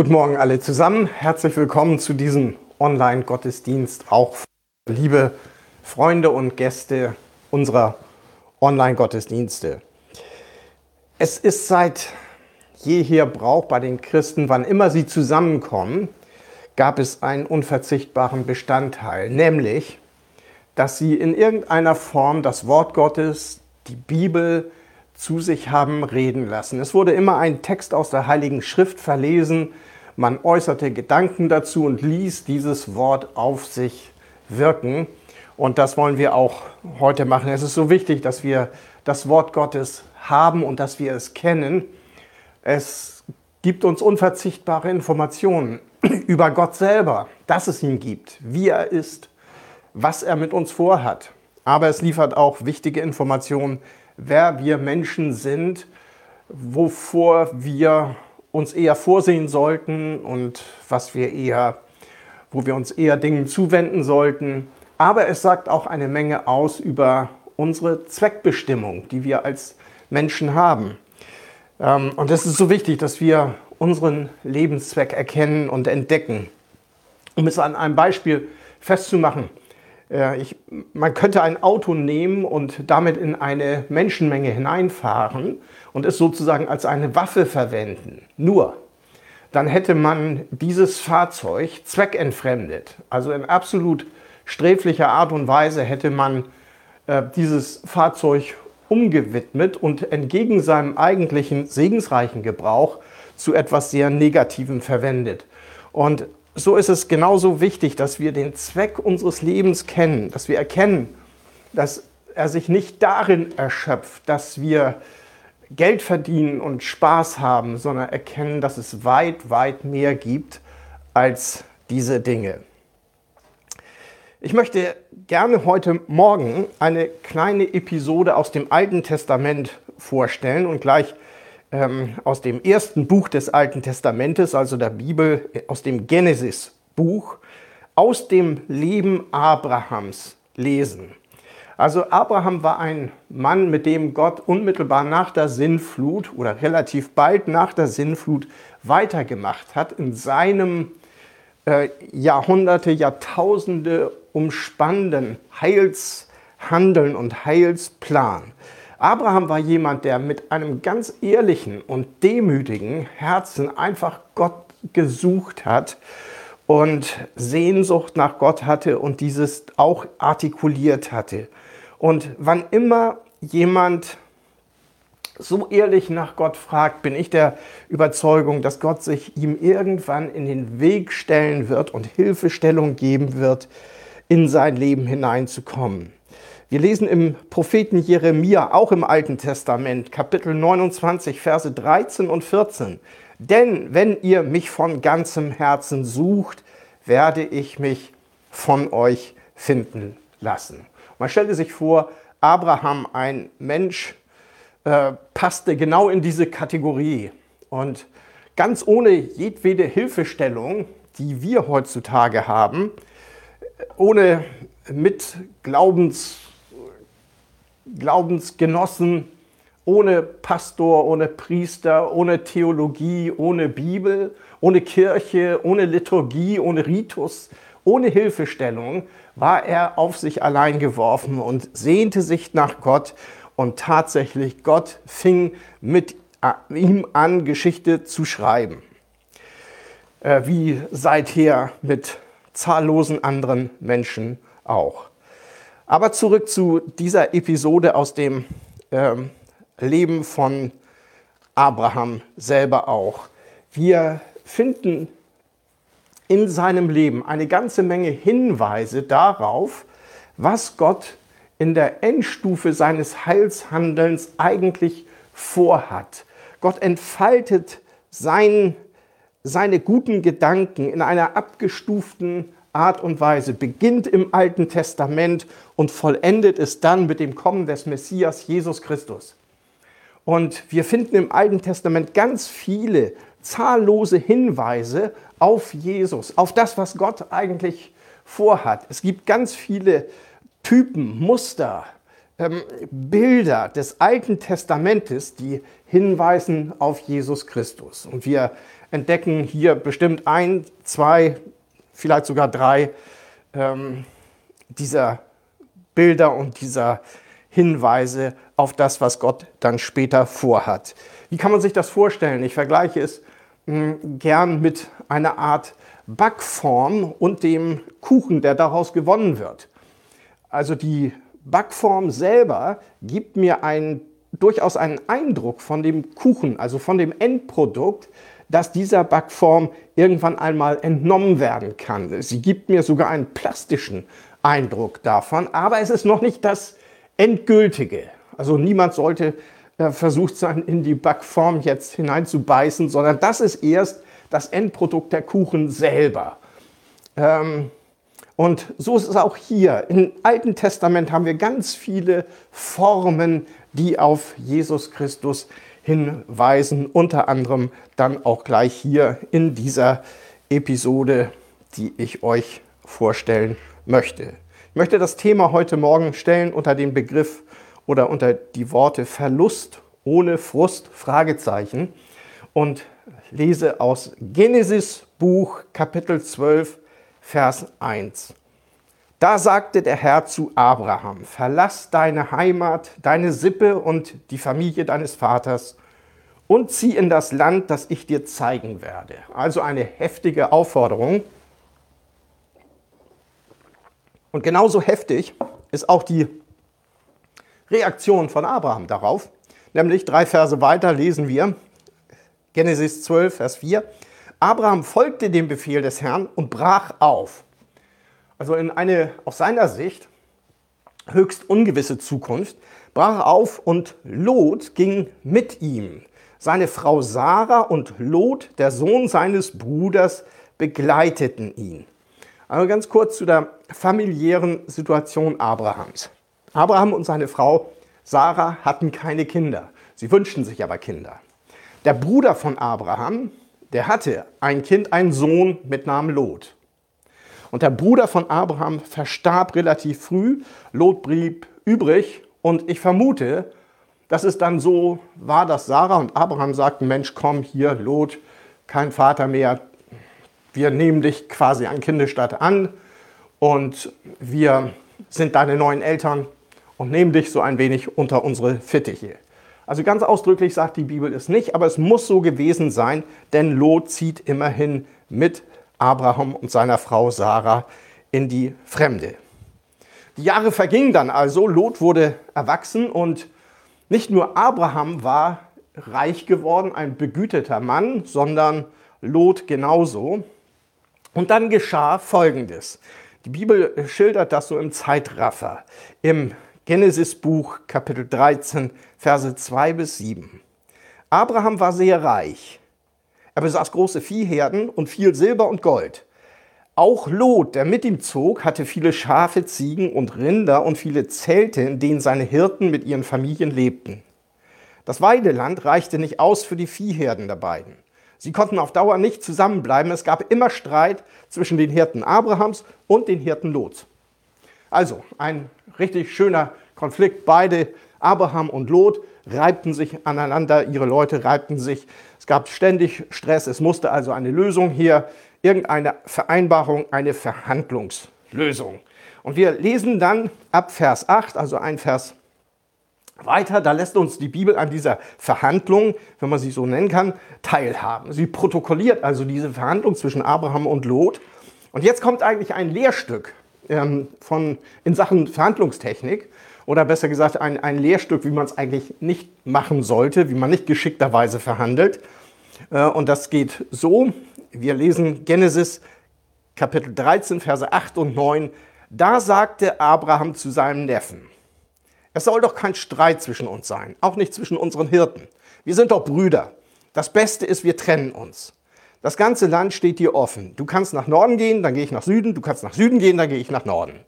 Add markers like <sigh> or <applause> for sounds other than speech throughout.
Guten Morgen alle zusammen. Herzlich willkommen zu diesem Online-Gottesdienst. Auch liebe Freunde und Gäste unserer Online-Gottesdienste. Es ist seit jeher Brauch bei den Christen, wann immer sie zusammenkommen, gab es einen unverzichtbaren Bestandteil, nämlich, dass sie in irgendeiner Form das Wort Gottes, die Bibel, zu sich haben reden lassen. Es wurde immer ein Text aus der Heiligen Schrift verlesen, man äußerte Gedanken dazu und ließ dieses Wort auf sich wirken. Und das wollen wir auch heute machen. Es ist so wichtig, dass wir das Wort Gottes haben und dass wir es kennen. Es gibt uns unverzichtbare Informationen <clears throat> über Gott selber, dass es ihn gibt, wie er ist, was er mit uns vorhat. Aber es liefert auch wichtige Informationen wer wir Menschen sind, wovor wir uns eher vorsehen sollten und was wir eher, wo wir uns eher Dingen zuwenden sollten. Aber es sagt auch eine Menge aus über unsere Zweckbestimmung, die wir als Menschen haben. Ähm, und es ist so wichtig, dass wir unseren Lebenszweck erkennen und entdecken. Um es an einem Beispiel festzumachen, ich, man könnte ein Auto nehmen und damit in eine Menschenmenge hineinfahren und es sozusagen als eine Waffe verwenden. Nur, dann hätte man dieses Fahrzeug zweckentfremdet. Also in absolut sträflicher Art und Weise hätte man äh, dieses Fahrzeug umgewidmet und entgegen seinem eigentlichen segensreichen Gebrauch zu etwas sehr Negativem verwendet. Und so ist es genauso wichtig, dass wir den Zweck unseres Lebens kennen, dass wir erkennen, dass er sich nicht darin erschöpft, dass wir Geld verdienen und Spaß haben, sondern erkennen, dass es weit, weit mehr gibt als diese Dinge. Ich möchte gerne heute Morgen eine kleine Episode aus dem Alten Testament vorstellen und gleich ähm, aus dem ersten Buch des Alten Testamentes, also der Bibel, aus dem Genesis-Buch, aus dem Leben Abrahams lesen. Also Abraham war ein Mann, mit dem Gott unmittelbar nach der Sinnflut oder relativ bald nach der Sinnflut weitergemacht hat in seinem äh, Jahrhunderte, Jahrtausende umspannenden Heilshandeln und Heilsplan. Abraham war jemand, der mit einem ganz ehrlichen und demütigen Herzen einfach Gott gesucht hat und Sehnsucht nach Gott hatte und dieses auch artikuliert hatte. Und wann immer jemand so ehrlich nach Gott fragt, bin ich der Überzeugung, dass Gott sich ihm irgendwann in den Weg stellen wird und Hilfestellung geben wird, in sein Leben hineinzukommen. Wir lesen im Propheten Jeremia, auch im Alten Testament, Kapitel 29, Verse 13 und 14. Denn wenn ihr mich von ganzem Herzen sucht, werde ich mich von euch finden lassen. Man stellte sich vor, Abraham, ein Mensch, äh, passte genau in diese Kategorie. Und ganz ohne jedwede Hilfestellung, die wir heutzutage haben, ohne mit Glaubens Glaubensgenossen ohne Pastor, ohne Priester, ohne Theologie, ohne Bibel, ohne Kirche, ohne Liturgie, ohne Ritus, ohne Hilfestellung war er auf sich allein geworfen und sehnte sich nach Gott und tatsächlich Gott fing mit äh, ihm an, Geschichte zu schreiben. Äh, wie seither mit zahllosen anderen Menschen auch. Aber zurück zu dieser Episode aus dem ähm, Leben von Abraham selber auch. Wir finden in seinem Leben eine ganze Menge Hinweise darauf, was Gott in der Endstufe seines Heilshandelns eigentlich vorhat. Gott entfaltet sein, seine guten Gedanken in einer abgestuften Art und Weise, beginnt im Alten Testament und vollendet es dann mit dem Kommen des Messias Jesus Christus. Und wir finden im Alten Testament ganz viele zahllose Hinweise auf Jesus, auf das, was Gott eigentlich vorhat. Es gibt ganz viele Typen, Muster, ähm, Bilder des Alten Testamentes, die hinweisen auf Jesus Christus. Und wir entdecken hier bestimmt ein, zwei, vielleicht sogar drei ähm, dieser Bilder und dieser Hinweise auf das, was Gott dann später vorhat. Wie kann man sich das vorstellen? Ich vergleiche es hm, gern mit einer Art Backform und dem Kuchen, der daraus gewonnen wird. Also die Backform selber gibt mir ein, durchaus einen Eindruck von dem Kuchen, also von dem Endprodukt, das dieser Backform irgendwann einmal entnommen werden kann. Sie gibt mir sogar einen plastischen Eindruck davon, aber es ist noch nicht das Endgültige. Also niemand sollte äh, versucht sein, in die Backform jetzt hineinzubeißen, sondern das ist erst das Endprodukt der Kuchen selber. Ähm, und so ist es auch hier. Im Alten Testament haben wir ganz viele Formen, die auf Jesus Christus hinweisen, unter anderem dann auch gleich hier in dieser Episode, die ich euch vorstellen möchte. Ich möchte das Thema heute Morgen stellen unter den Begriff oder unter die Worte Verlust ohne Frust, Fragezeichen, und lese aus Genesis Buch Kapitel 12, Vers 1. Da sagte der Herr zu Abraham, verlass deine Heimat, deine Sippe und die Familie deines Vaters und zieh in das Land, das ich dir zeigen werde. Also eine heftige Aufforderung. Und genauso heftig ist auch die Reaktion von Abraham darauf. Nämlich drei Verse weiter lesen wir, Genesis 12, Vers 4. Abraham folgte dem Befehl des Herrn und brach auf. Also in eine aus seiner Sicht höchst ungewisse Zukunft, brach auf und Lot ging mit ihm. Seine Frau Sarah und Lot, der Sohn seines Bruders, begleiteten ihn. Also ganz kurz zu der familiären Situation Abrahams. Abraham und seine Frau Sarah hatten keine Kinder. Sie wünschten sich aber Kinder. Der Bruder von Abraham, der hatte ein Kind, einen Sohn mit Namen Lot. Und der Bruder von Abraham verstarb relativ früh. Lot blieb übrig. Und ich vermute, dass es dann so war, dass Sarah und Abraham sagten, Mensch, komm hier, Lot, kein Vater mehr. Wir nehmen dich quasi an Kindesstatt an und wir sind deine neuen Eltern und nehmen dich so ein wenig unter unsere Fittiche. Also ganz ausdrücklich sagt die Bibel es nicht, aber es muss so gewesen sein, denn Lot zieht immerhin mit Abraham und seiner Frau Sarah in die Fremde. Die Jahre vergingen dann also, Lot wurde erwachsen und nicht nur Abraham war reich geworden, ein begüterter Mann, sondern Lot genauso. Und dann geschah Folgendes. Die Bibel schildert das so im Zeitraffer. Im Genesis-Buch, Kapitel 13, Verse 2 bis 7. Abraham war sehr reich. Er besaß große Viehherden und viel Silber und Gold. Auch Lot, der mit ihm zog, hatte viele Schafe, Ziegen und Rinder und viele Zelte, in denen seine Hirten mit ihren Familien lebten. Das Weideland reichte nicht aus für die Viehherden der beiden. Sie konnten auf Dauer nicht zusammenbleiben. Es gab immer Streit zwischen den Hirten Abrahams und den Hirten Lots. Also ein richtig schöner Konflikt. Beide, Abraham und Lot, reibten sich aneinander, ihre Leute reibten sich. Es gab ständig Stress. Es musste also eine Lösung hier, irgendeine Vereinbarung, eine Verhandlungslösung. Und wir lesen dann ab Vers 8, also ein Vers weiter, da lässt uns die Bibel an dieser Verhandlung, wenn man sie so nennen kann, teilhaben. Sie protokolliert also diese Verhandlung zwischen Abraham und Lot. Und jetzt kommt eigentlich ein Lehrstück ähm, von, in Sachen Verhandlungstechnik oder besser gesagt ein, ein Lehrstück, wie man es eigentlich nicht machen sollte, wie man nicht geschickterweise verhandelt. Äh, und das geht so, wir lesen Genesis Kapitel 13, Verse 8 und 9. Da sagte Abraham zu seinem Neffen, es soll doch kein Streit zwischen uns sein, auch nicht zwischen unseren Hirten. Wir sind doch Brüder. Das Beste ist, wir trennen uns. Das ganze Land steht dir offen. Du kannst nach Norden gehen, dann gehe ich nach Süden. Du kannst nach Süden gehen, dann gehe ich nach Norden.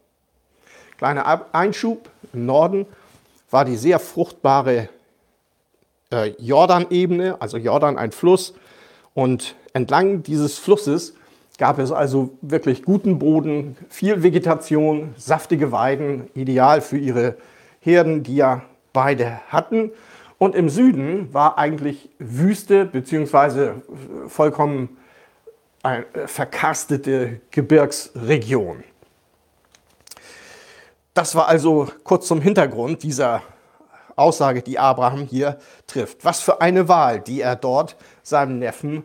Kleiner Einschub. Im Norden war die sehr fruchtbare äh, Jordanebene, also Jordan ein Fluss. Und entlang dieses Flusses gab es also wirklich guten Boden, viel Vegetation, saftige Weiden, ideal für ihre Herden, die ja beide hatten. Und im Süden war eigentlich Wüste beziehungsweise vollkommen eine verkarstete Gebirgsregion. Das war also kurz zum Hintergrund dieser Aussage, die Abraham hier trifft. Was für eine Wahl, die er dort seinem Neffen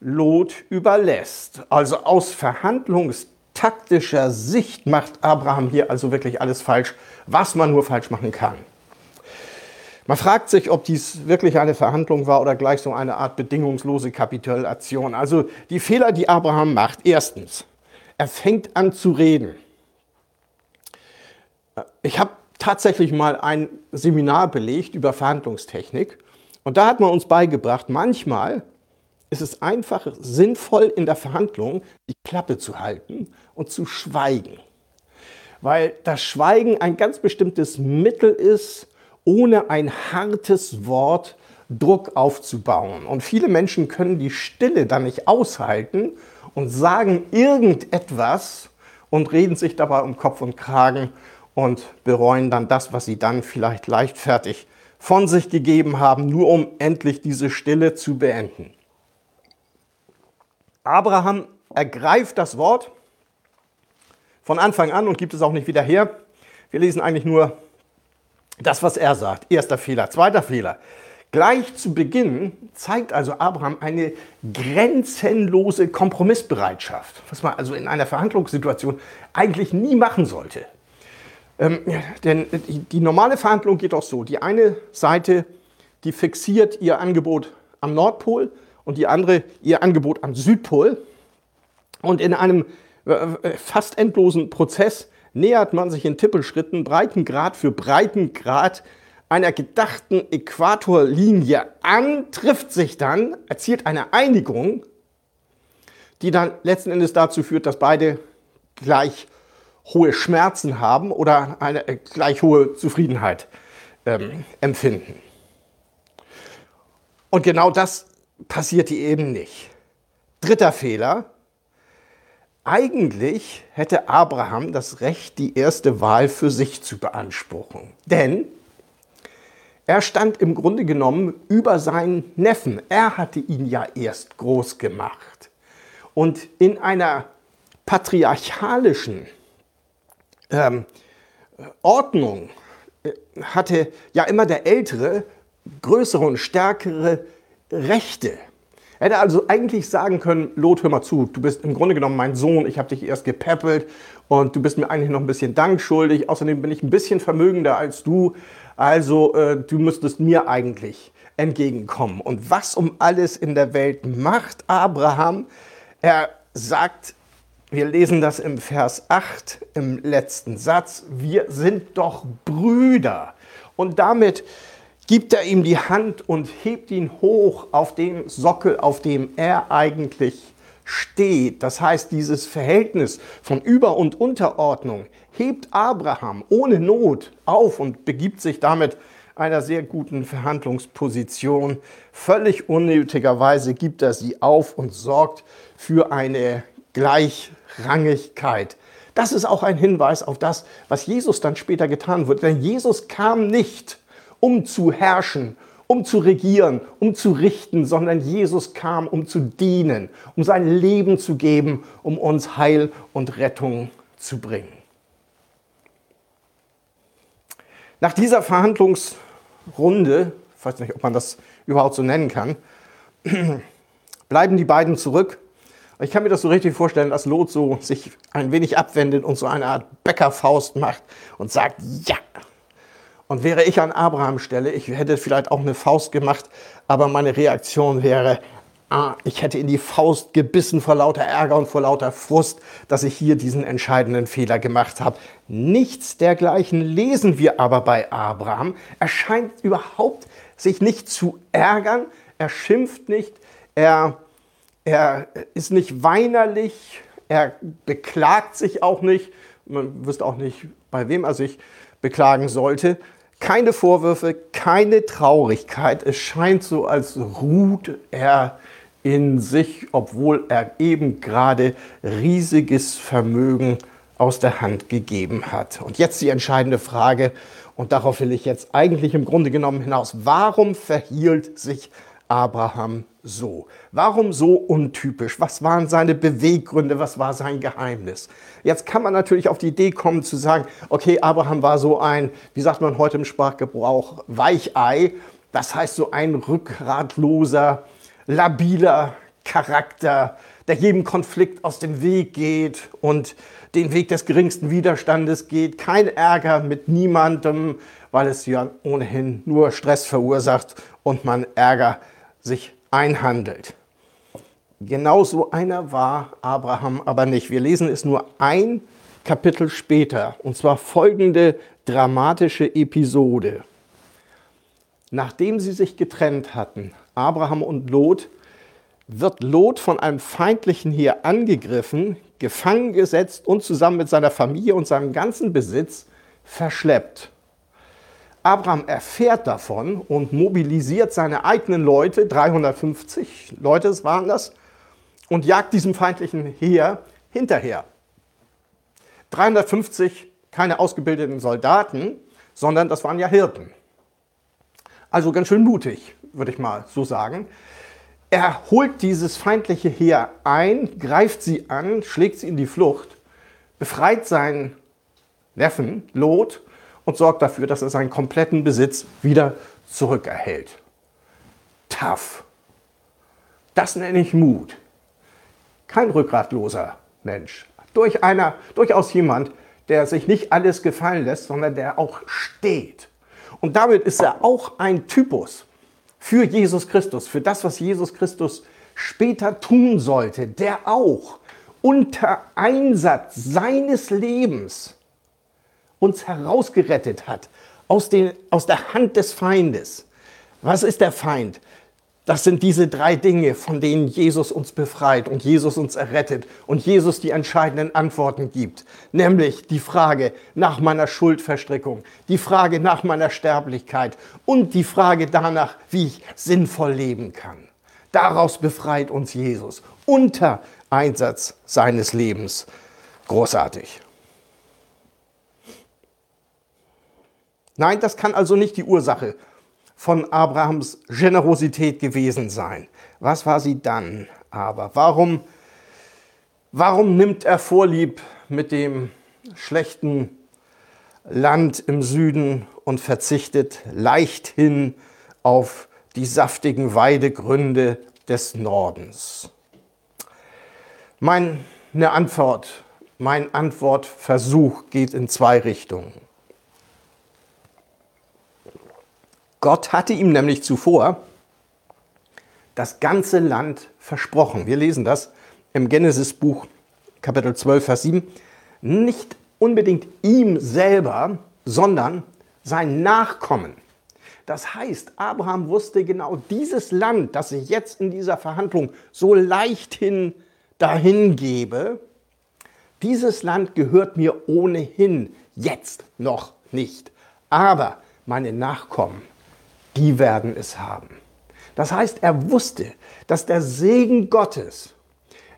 Lot überlässt. Also aus verhandlungstaktischer Sicht macht Abraham hier also wirklich alles falsch, was man nur falsch machen kann. Man fragt sich, ob dies wirklich eine Verhandlung war oder gleich so eine Art bedingungslose Kapitulation. Also die Fehler, die Abraham macht. Erstens, er fängt an zu reden. Ich habe tatsächlich mal ein Seminar belegt über Verhandlungstechnik und da hat man uns beigebracht, manchmal ist es einfach sinnvoll in der Verhandlung die Klappe zu halten und zu schweigen. Weil das Schweigen ein ganz bestimmtes Mittel ist, ohne ein hartes Wort Druck aufzubauen. Und viele Menschen können die Stille dann nicht aushalten und sagen irgendetwas und reden sich dabei um Kopf und Kragen und bereuen dann das, was sie dann vielleicht leichtfertig von sich gegeben haben, nur um endlich diese Stille zu beenden. Abraham ergreift das Wort von Anfang an und gibt es auch nicht wieder her. Wir lesen eigentlich nur das, was er sagt. Erster Fehler. Zweiter Fehler. Gleich zu Beginn zeigt also Abraham eine grenzenlose Kompromissbereitschaft, was man also in einer Verhandlungssituation eigentlich nie machen sollte. Ähm, denn die, die normale Verhandlung geht auch so. Die eine Seite, die fixiert ihr Angebot am Nordpol und die andere ihr Angebot am Südpol. Und in einem äh, äh, fast endlosen Prozess nähert man sich in Tippelschritten Breitengrad für Breitengrad einer gedachten Äquatorlinie an, trifft sich dann, erzielt eine Einigung, die dann letzten Endes dazu führt, dass beide gleich hohe Schmerzen haben oder eine äh, gleich hohe Zufriedenheit ähm, empfinden. Und genau das passiert hier eben nicht. Dritter Fehler. Eigentlich hätte Abraham das Recht, die erste Wahl für sich zu beanspruchen. Denn er stand im Grunde genommen über seinen Neffen. Er hatte ihn ja erst groß gemacht. Und in einer patriarchalischen ähm, Ordnung äh, hatte ja immer der Ältere größere und stärkere Rechte. Er hätte also eigentlich sagen können, Lot, hör mal zu, du bist im Grunde genommen mein Sohn, ich habe dich erst gepäppelt und du bist mir eigentlich noch ein bisschen Dank schuldig. Außerdem bin ich ein bisschen vermögender als du, also äh, du müsstest mir eigentlich entgegenkommen. Und was um alles in der Welt macht Abraham? Er sagt wir lesen das im Vers 8 im letzten Satz. Wir sind doch Brüder. Und damit gibt er ihm die Hand und hebt ihn hoch auf dem Sockel, auf dem er eigentlich steht. Das heißt, dieses Verhältnis von Über- und Unterordnung hebt Abraham ohne Not auf und begibt sich damit einer sehr guten Verhandlungsposition. Völlig unnötigerweise gibt er sie auf und sorgt für eine Gleichrangigkeit. Das ist auch ein Hinweis auf das, was Jesus dann später getan wird. Denn Jesus kam nicht, um zu herrschen, um zu regieren, um zu richten, sondern Jesus kam, um zu dienen, um sein Leben zu geben, um uns Heil und Rettung zu bringen. Nach dieser Verhandlungsrunde, ich weiß nicht, ob man das überhaupt so nennen kann, <clears throat> bleiben die beiden zurück ich kann mir das so richtig vorstellen, dass Lot so sich ein wenig abwendet und so eine Art Bäckerfaust macht und sagt, ja. Und wäre ich an Abrahams Stelle, ich hätte vielleicht auch eine Faust gemacht, aber meine Reaktion wäre, ah, ich hätte in die Faust gebissen vor lauter Ärger und vor lauter Frust, dass ich hier diesen entscheidenden Fehler gemacht habe. Nichts dergleichen lesen wir aber bei Abraham. Er scheint überhaupt sich nicht zu ärgern, er schimpft nicht, er er ist nicht weinerlich, er beklagt sich auch nicht. Man wüsste auch nicht, bei wem er sich beklagen sollte. Keine Vorwürfe, keine Traurigkeit. Es scheint so, als ruht er in sich, obwohl er eben gerade riesiges Vermögen aus der Hand gegeben hat. Und jetzt die entscheidende Frage, Und darauf will ich jetzt eigentlich im Grunde genommen hinaus. Warum verhielt sich Abraham so? Warum so untypisch? Was waren seine Beweggründe? Was war sein Geheimnis? Jetzt kann man natürlich auf die Idee kommen zu sagen, okay, Abraham war so ein, wie sagt man heute im Sprachgebrauch, Weichei. Das heißt so ein rückgratloser, labiler Charakter, der jedem Konflikt aus dem Weg geht und den Weg des geringsten Widerstandes geht. Kein Ärger mit niemandem, weil es ja ohnehin nur Stress verursacht und man Ärger sich einhandelt. Genauso einer war Abraham aber nicht. Wir lesen es nur ein Kapitel später, und zwar folgende dramatische Episode. Nachdem sie sich getrennt hatten, Abraham und Lot, wird Lot von einem feindlichen Heer angegriffen, gefangen gesetzt und zusammen mit seiner Familie und seinem ganzen Besitz verschleppt. Abraham erfährt davon und mobilisiert seine eigenen Leute, 350 Leute waren das, und jagt diesem feindlichen Heer hinterher. 350 keine ausgebildeten Soldaten, sondern das waren ja Hirten. Also ganz schön mutig, würde ich mal so sagen. Er holt dieses feindliche Heer ein, greift sie an, schlägt sie in die Flucht, befreit seinen Neffen Lot und sorgt dafür, dass er seinen kompletten Besitz wieder zurückerhält. Tough. Das nenne ich Mut. Kein rückgratloser Mensch. Durch einer, durchaus jemand, der sich nicht alles gefallen lässt, sondern der auch steht. Und damit ist er auch ein Typus für Jesus Christus, für das, was Jesus Christus später tun sollte, der auch unter Einsatz seines Lebens uns herausgerettet hat aus, den, aus der Hand des Feindes. Was ist der Feind? Das sind diese drei Dinge, von denen Jesus uns befreit und Jesus uns errettet und Jesus die entscheidenden Antworten gibt. Nämlich die Frage nach meiner Schuldverstrickung, die Frage nach meiner Sterblichkeit und die Frage danach, wie ich sinnvoll leben kann. Daraus befreit uns Jesus unter Einsatz seines Lebens. Großartig. Nein, das kann also nicht die Ursache von Abrahams Generosität gewesen sein. Was war sie dann aber? Warum, warum nimmt er Vorlieb mit dem schlechten Land im Süden und verzichtet leichthin auf die saftigen Weidegründe des Nordens? Meine Antwort, mein Antwortversuch geht in zwei Richtungen. Gott hatte ihm nämlich zuvor das ganze Land versprochen. Wir lesen das im Genesis-Buch Kapitel 12, Vers 7. Nicht unbedingt ihm selber, sondern sein Nachkommen. Das heißt, Abraham wusste genau, dieses Land, das ich jetzt in dieser Verhandlung so leichthin dahin gebe, dieses Land gehört mir ohnehin jetzt noch nicht. Aber meine Nachkommen, die werden es haben. Das heißt, er wusste, dass der Segen Gottes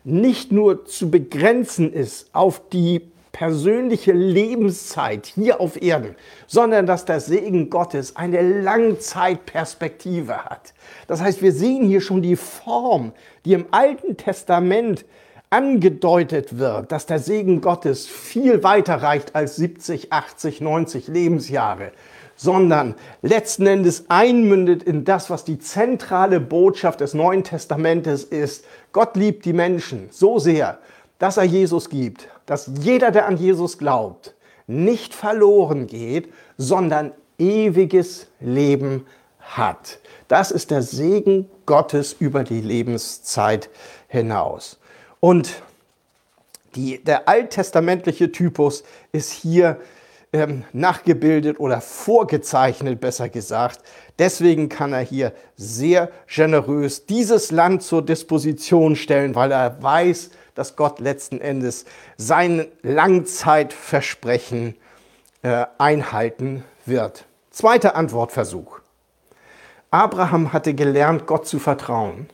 nicht nur zu begrenzen ist auf die persönliche Lebenszeit hier auf Erden, sondern dass der Segen Gottes eine Langzeitperspektive hat. Das heißt, wir sehen hier schon die Form, die im Alten Testament angedeutet wird, dass der Segen Gottes viel weiter reicht als 70, 80, 90 Lebensjahre, sondern letzten Endes einmündet in das, was die zentrale Botschaft des Neuen Testamentes ist. Gott liebt die Menschen so sehr, dass er Jesus gibt, dass jeder, der an Jesus glaubt, nicht verloren geht, sondern ewiges Leben hat. Das ist der Segen Gottes über die Lebenszeit hinaus. Und die, der alttestamentliche Typus ist hier ähm, nachgebildet oder vorgezeichnet, besser gesagt. Deswegen kann er hier sehr generös dieses Land zur Disposition stellen, weil er weiß, dass Gott letzten Endes sein Langzeitversprechen äh, einhalten wird. Zweiter Antwortversuch. Abraham hatte gelernt, Gott zu vertrauen.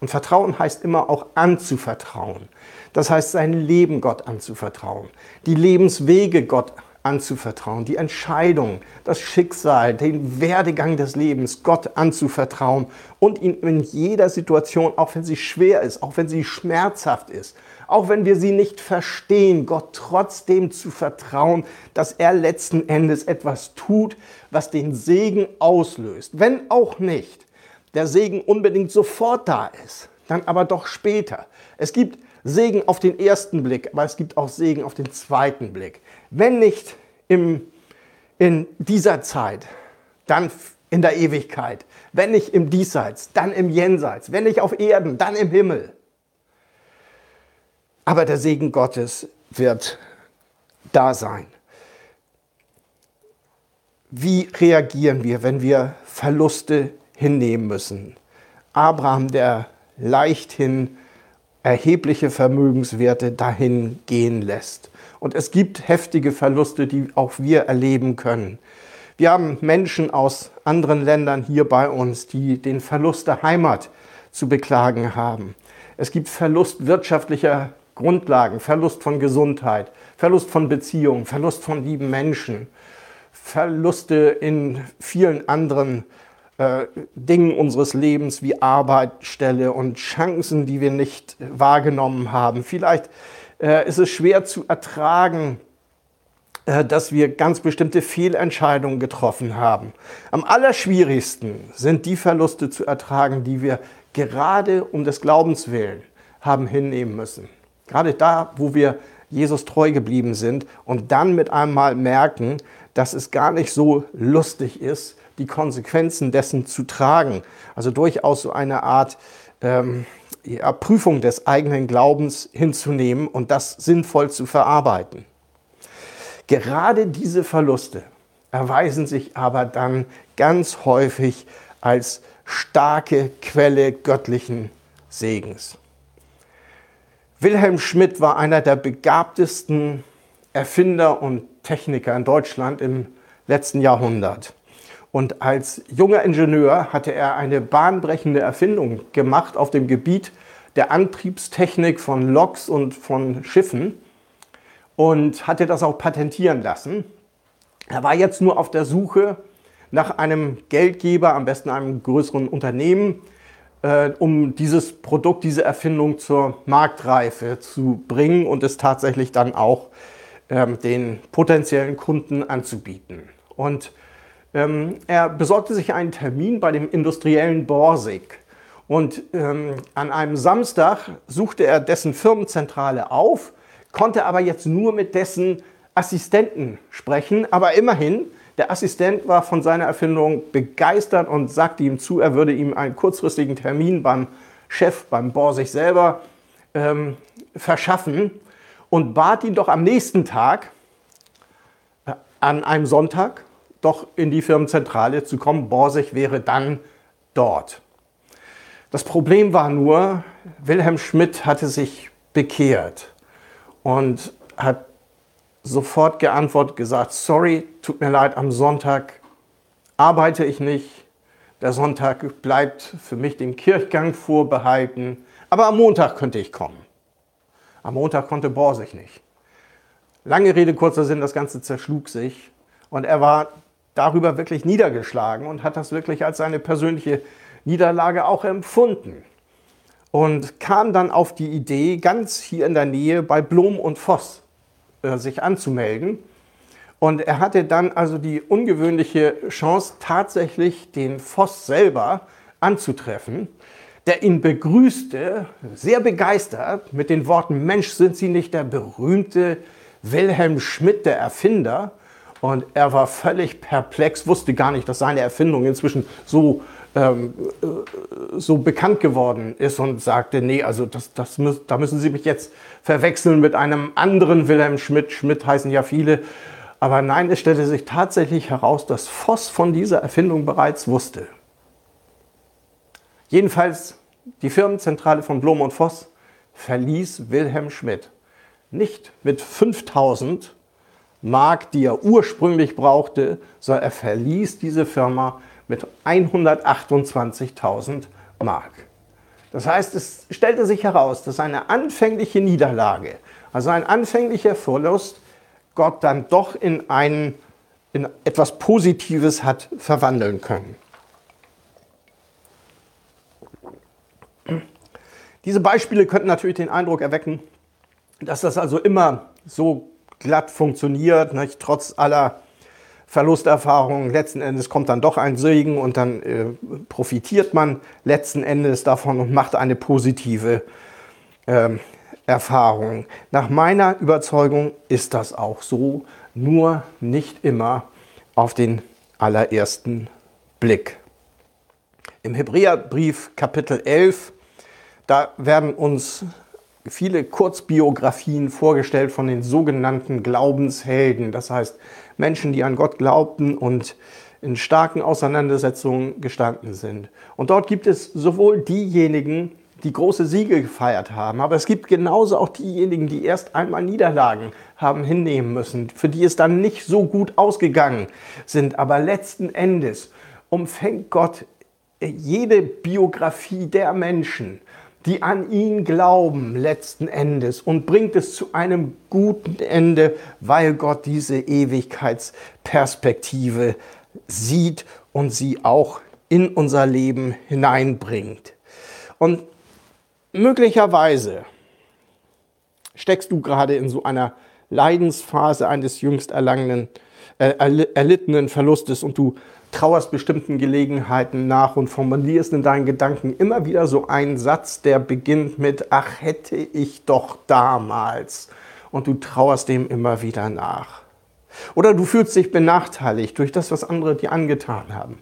Und Vertrauen heißt immer auch anzuvertrauen. Das heißt, sein Leben Gott anzuvertrauen, die Lebenswege Gott anzuvertrauen die Entscheidung, das Schicksal, den Werdegang des Lebens Gott anzuvertrauen und ihn in jeder Situation, auch wenn sie schwer ist, auch wenn sie schmerzhaft ist, auch wenn wir sie nicht verstehen, Gott trotzdem zu vertrauen, dass er letzten Endes etwas tut, was den Segen auslöst. Wenn auch nicht der Segen unbedingt sofort da ist, dann aber doch später. Es gibt Segen auf den ersten Blick, aber es gibt auch Segen auf den zweiten Blick. Wenn nicht im, in dieser Zeit, dann in der Ewigkeit. Wenn nicht im Diesseits, dann im Jenseits. Wenn nicht auf Erden, dann im Himmel. Aber der Segen Gottes wird da sein. Wie reagieren wir, wenn wir Verluste hinnehmen müssen? Abraham, der leichthin erhebliche Vermögenswerte dahin gehen lässt. Und es gibt heftige Verluste, die auch wir erleben können. Wir haben Menschen aus anderen Ländern hier bei uns, die den Verlust der Heimat zu beklagen haben. Es gibt Verlust wirtschaftlicher Grundlagen, Verlust von Gesundheit, Verlust von Beziehungen, Verlust von lieben Menschen, Verluste in vielen anderen äh, Dingen unseres Lebens wie Arbeit, Stelle und Chancen, die wir nicht wahrgenommen haben. Vielleicht äh, ist es schwer zu ertragen, äh, dass wir ganz bestimmte Fehlentscheidungen getroffen haben. Am allerschwierigsten sind die Verluste zu ertragen, die wir gerade um des Glaubens willen haben hinnehmen müssen. Gerade da, wo wir Jesus treu geblieben sind und dann mit einmal merken, dass es gar nicht so lustig ist, die Konsequenzen dessen zu tragen. Also durchaus so eine Art ähm, ja, Prüfung des eigenen Glaubens hinzunehmen und das sinnvoll zu verarbeiten. Gerade diese Verluste erweisen sich aber dann ganz häufig als starke Quelle göttlichen Segens. Wilhelm Schmidt war einer der begabtesten Erfinder und Techniker in Deutschland im letzten Jahrhundert. Und als junger Ingenieur hatte er eine bahnbrechende Erfindung gemacht auf dem Gebiet der Antriebstechnik von Loks und von Schiffen und hatte das auch patentieren lassen. Er war jetzt nur auf der Suche nach einem Geldgeber, am besten einem größeren Unternehmen, äh, um dieses Produkt, diese Erfindung zur Marktreife zu bringen und es tatsächlich dann auch ähm, den potenziellen Kunden anzubieten. Und ähm, er besorgte sich einen Termin bei dem industriellen Borsig. Und ähm, an einem Samstag suchte er dessen Firmenzentrale auf, konnte aber jetzt nur mit dessen Assistenten sprechen. Aber immerhin, der Assistent war von seiner Erfindung begeistert und sagte ihm zu, er würde ihm einen kurzfristigen Termin beim Chef, beim Borsig selber ähm, verschaffen und bat ihn doch am nächsten Tag, äh, an einem Sonntag, doch in die Firmenzentrale zu kommen. Borsig wäre dann dort. Das Problem war nur, Wilhelm Schmidt hatte sich bekehrt und hat sofort geantwortet, gesagt, sorry, tut mir leid, am Sonntag arbeite ich nicht. Der Sonntag bleibt für mich dem Kirchgang vorbehalten, aber am Montag könnte ich kommen. Am Montag konnte Borsig nicht. Lange Rede, kurzer Sinn, das Ganze zerschlug sich und er war darüber wirklich niedergeschlagen und hat das wirklich als seine persönliche Niederlage auch empfunden. Und kam dann auf die Idee, ganz hier in der Nähe bei Blom und Voss äh, sich anzumelden. Und er hatte dann also die ungewöhnliche Chance, tatsächlich den Voss selber anzutreffen, der ihn begrüßte, sehr begeistert, mit den Worten, Mensch, sind Sie nicht der berühmte Wilhelm Schmidt, der Erfinder? Und er war völlig perplex, wusste gar nicht, dass seine Erfindung inzwischen so, ähm, äh, so bekannt geworden ist und sagte, nee, also das, das da müssen Sie mich jetzt verwechseln mit einem anderen Wilhelm Schmidt. Schmidt heißen ja viele. Aber nein, es stellte sich tatsächlich heraus, dass Voss von dieser Erfindung bereits wusste. Jedenfalls die Firmenzentrale von Blom und Voss verließ Wilhelm Schmidt nicht mit 5000 Mark, die er ursprünglich brauchte, sondern er verließ diese Firma mit 128.000 Mark. Das heißt, es stellte sich heraus, dass eine anfängliche Niederlage, also ein anfänglicher Verlust, Gott dann doch in, ein, in etwas Positives hat verwandeln können. Diese Beispiele könnten natürlich den Eindruck erwecken, dass das also immer so glatt funktioniert, nicht? trotz aller Verlusterfahrungen. Letzten Endes kommt dann doch ein Segen und dann äh, profitiert man letzten Endes davon und macht eine positive äh, Erfahrung. Nach meiner Überzeugung ist das auch so, nur nicht immer auf den allerersten Blick. Im Hebräerbrief Kapitel 11, da werden uns viele Kurzbiografien vorgestellt von den sogenannten Glaubenshelden. Das heißt Menschen, die an Gott glaubten und in starken Auseinandersetzungen gestanden sind. Und dort gibt es sowohl diejenigen, die große Siege gefeiert haben, aber es gibt genauso auch diejenigen, die erst einmal Niederlagen haben hinnehmen müssen, für die es dann nicht so gut ausgegangen sind. Aber letzten Endes umfängt Gott jede Biografie der Menschen die an ihn glauben letzten Endes und bringt es zu einem guten Ende, weil Gott diese Ewigkeitsperspektive sieht und sie auch in unser Leben hineinbringt. Und möglicherweise steckst du gerade in so einer Leidensphase eines jüngst erlangenen, äh, erlittenen Verlustes und du trauerst bestimmten Gelegenheiten nach und formulierst in deinen Gedanken immer wieder so einen Satz, der beginnt mit, ach hätte ich doch damals. Und du trauerst dem immer wieder nach. Oder du fühlst dich benachteiligt durch das, was andere dir angetan haben.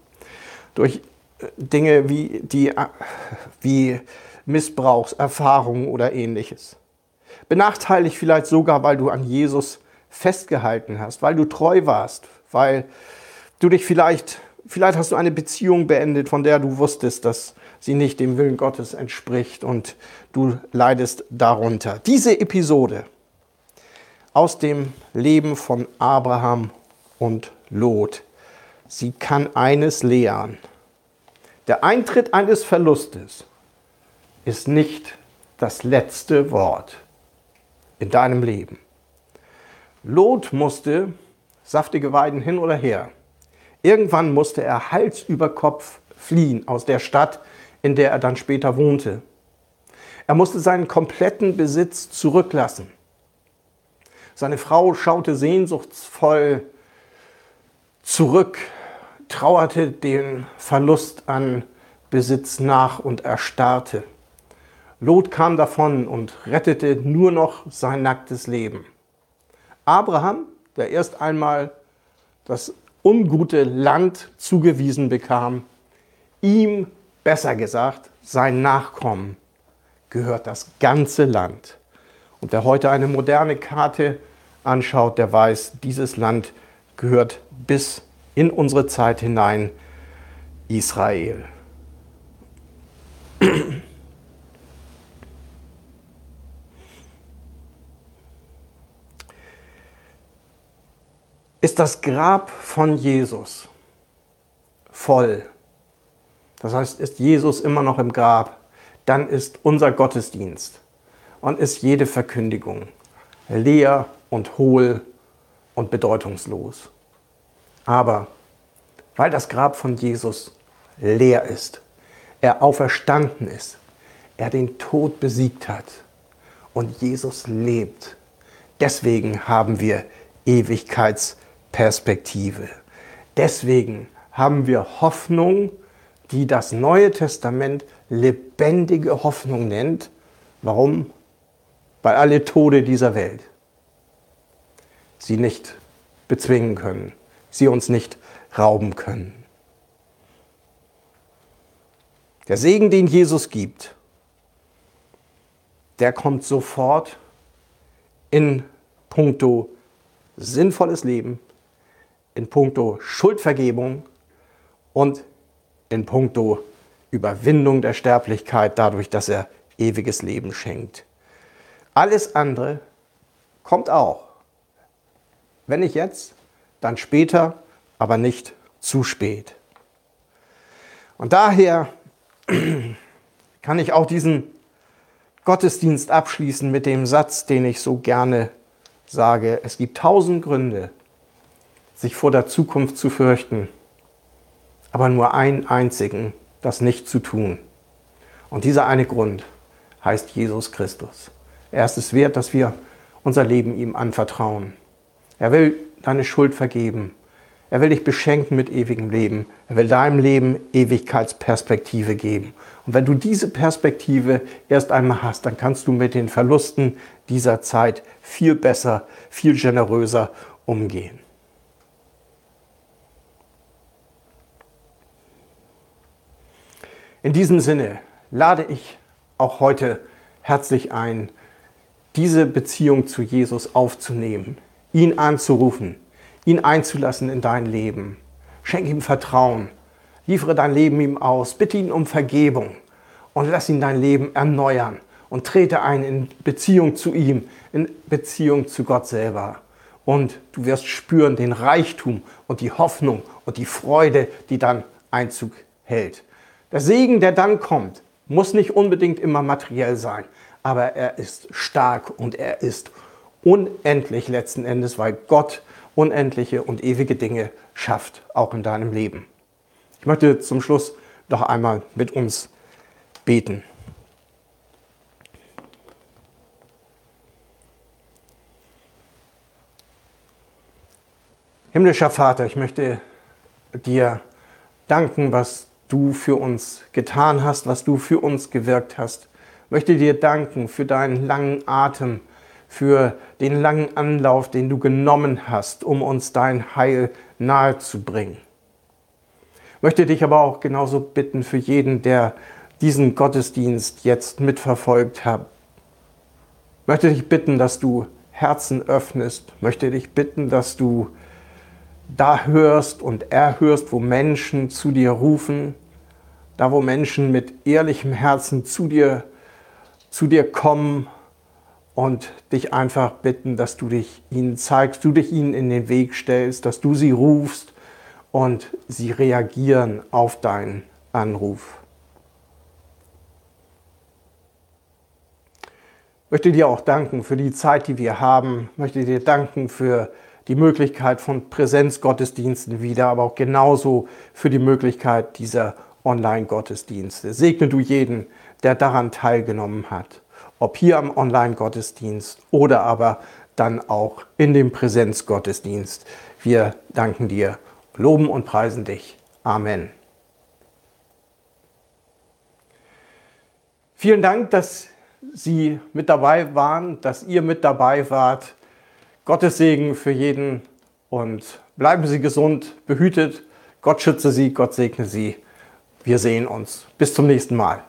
Durch äh, Dinge wie, die, äh, wie Missbrauchserfahrungen oder ähnliches. Benachteiligt vielleicht sogar, weil du an Jesus festgehalten hast, weil du treu warst, weil du dich vielleicht, vielleicht hast du eine Beziehung beendet, von der du wusstest, dass sie nicht dem Willen Gottes entspricht und du leidest darunter. Diese Episode aus dem Leben von Abraham und Lot, sie kann eines lehren. Der Eintritt eines Verlustes ist nicht das letzte Wort in deinem Leben. Lot musste saftige Weiden hin oder her. Irgendwann musste er Hals über Kopf fliehen aus der Stadt, in der er dann später wohnte. Er musste seinen kompletten Besitz zurücklassen. Seine Frau schaute sehnsuchtsvoll zurück, trauerte den Verlust an Besitz nach und erstarrte. Lot kam davon und rettete nur noch sein nacktes Leben. Abraham, der erst einmal das ungute Land zugewiesen bekam, ihm, besser gesagt, sein Nachkommen, gehört das ganze Land. Und wer heute eine moderne Karte anschaut, der weiß, dieses Land gehört bis in unsere Zeit hinein Israel. Ist das Grab von Jesus voll. Das heißt, ist Jesus immer noch im Grab, dann ist unser Gottesdienst und ist jede Verkündigung leer und hohl und bedeutungslos. Aber weil das Grab von Jesus leer ist, er auferstanden ist, er den Tod besiegt hat und Jesus lebt, deswegen haben wir Ewigkeits Perspektive. Deswegen haben wir Hoffnung, die das Neue Testament lebendige Hoffnung nennt. Warum? Weil alle Tode dieser Welt sie nicht bezwingen können, sie uns nicht rauben können. Der Segen, den Jesus gibt, der kommt sofort in puncto sinnvolles Leben, in puncto Schuldvergebung und in puncto Überwindung der Sterblichkeit dadurch, dass er ewiges Leben schenkt. Alles andere kommt auch. Wenn nicht jetzt, dann später, aber nicht zu spät. Und daher <clears throat> kann ich auch diesen Gottesdienst abschließen mit dem Satz, den ich so gerne sage, es gibt tausend Gründe, sich vor der Zukunft zu fürchten, aber nur einen einzigen, das nicht zu tun. Und dieser eine Grund heißt Jesus Christus. Er ist es wert, dass wir unser Leben ihm anvertrauen. Er will deine Schuld vergeben. Er will dich beschenken mit ewigem Leben. Er will deinem Leben Ewigkeitsperspektive geben. Und wenn du diese Perspektive erst einmal hast, dann kannst du mit den Verlusten dieser Zeit viel besser, viel generöser umgehen. In diesem Sinne lade ich auch heute herzlich ein, diese Beziehung zu Jesus aufzunehmen, ihn anzurufen, ihn einzulassen in dein Leben. Schenk ihm Vertrauen, liefere dein Leben ihm aus, bitte ihn um Vergebung und lass ihn dein Leben erneuern und trete ein in Beziehung zu ihm, in Beziehung zu Gott selber. Und du wirst spüren den Reichtum und die Hoffnung und die Freude, die dann Einzug hält. Der Segen, der dann kommt, muss nicht unbedingt immer materiell sein, aber er ist stark und er ist unendlich letzten Endes, weil Gott unendliche und ewige Dinge schafft, auch in deinem Leben. Ich möchte zum Schluss noch einmal mit uns beten. Himmlischer Vater, ich möchte dir danken, was du für uns getan hast, was du für uns gewirkt hast. Ich möchte dir danken für deinen langen Atem, für den langen Anlauf, den du genommen hast, um uns dein Heil nahe zu bringen. Ich möchte dich aber auch genauso bitten für jeden, der diesen Gottesdienst jetzt mitverfolgt hat. Ich möchte dich bitten, dass du Herzen öffnest, ich möchte dich bitten, dass du da hörst und erhörst, wo Menschen zu dir rufen, da wo Menschen mit ehrlichem Herzen zu dir, zu dir kommen und dich einfach bitten, dass du dich ihnen zeigst, du dich ihnen in den Weg stellst, dass du sie rufst und sie reagieren auf deinen Anruf. Ich möchte dir auch danken für die Zeit, die wir haben. Ich möchte dir danken für die Möglichkeit von Präsenzgottesdiensten wieder, aber auch genauso für die Möglichkeit dieser Online-Gottesdienste. Segne du jeden, der daran teilgenommen hat, ob hier am Online-Gottesdienst oder aber dann auch in dem Präsenzgottesdienst. Wir danken dir, loben und preisen dich. Amen. Vielen Dank, dass Sie mit dabei waren, dass ihr mit dabei wart Gottes Segen für jeden und bleiben Sie gesund, behütet. Gott schütze Sie, Gott segne Sie. Wir sehen uns. Bis zum nächsten Mal.